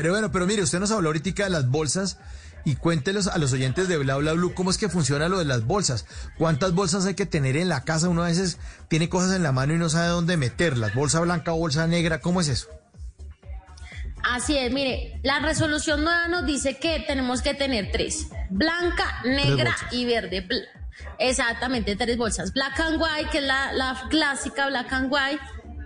Pero bueno, pero mire, usted nos habló ahorita de las bolsas y cuéntelos a los oyentes de Bla Bla Blue cómo es que funciona lo de las bolsas. ¿Cuántas bolsas hay que tener en la casa? Uno a veces tiene cosas en la mano y no sabe dónde meterlas. ¿Bolsa blanca o bolsa negra? ¿Cómo es eso? Así es, mire, la resolución nueva nos dice que tenemos que tener tres, blanca, negra y verde. Exactamente, tres bolsas. Black and white, que es la, la clásica black and white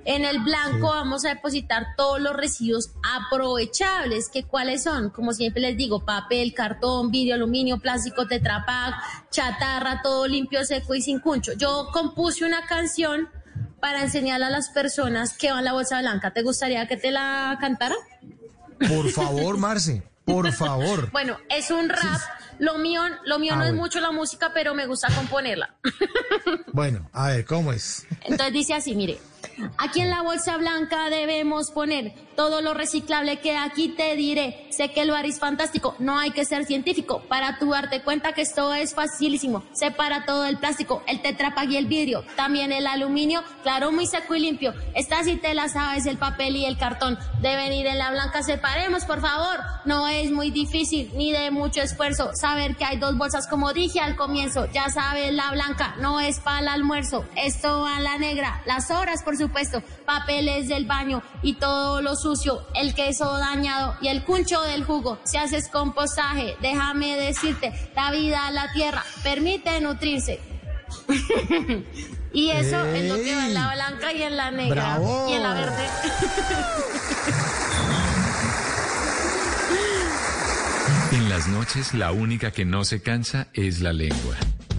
en el blanco vamos a depositar todos los residuos aprovechables, que cuáles son, como siempre les digo, papel, cartón, vidrio, aluminio, plástico, tetrapack, chatarra, todo limpio, seco y sin cuncho. Yo compuse una canción para enseñarle a las personas que van la bolsa blanca. ¿Te gustaría que te la cantara? Por favor, Marce, por favor. bueno, es un rap. Lo mío, lo mío ah, no es mucho la música, pero me gusta componerla. bueno, a ver, ¿cómo es? Entonces dice así, mire. Aquí en la bolsa blanca debemos poner todo lo reciclable que aquí te diré. Sé que lo haréis fantástico, no hay que ser científico para tu darte cuenta que esto es facilísimo. Separa todo el plástico, el tetrapag y el vidrio, también el aluminio, claro, muy seco y limpio. Esta si te la sabes, el papel y el cartón deben ir en la blanca. Separemos, por favor. No es muy difícil ni de mucho esfuerzo saber que hay dos bolsas como dije al comienzo. Ya sabes, la blanca no es para el almuerzo, esto va a la negra. Las horas, por supuesto, papeles del baño y todo lo sucio, el queso dañado y el cuncho del jugo. Si haces compostaje, déjame decirte, la vida, la tierra, permite nutrirse. y eso es lo que va en la blanca y en la negra y en la verde. en las noches la única que no se cansa es la lengua.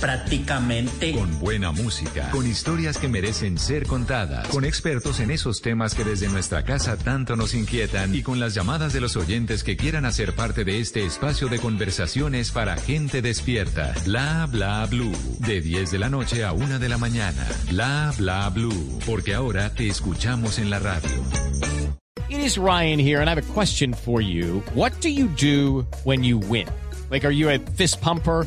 prácticamente. Con buena música, con historias que merecen ser contadas, con expertos en esos temas que desde nuestra casa tanto nos inquietan y con las llamadas de los oyentes que quieran hacer parte de este espacio de conversaciones para gente despierta. Bla bla blue. De 10 de la noche a 1 de la mañana. Bla bla blue. Porque ahora te escuchamos en la radio. It is Ryan here and I have a question for you. What do you do when you win? Like, are you a fist pumper?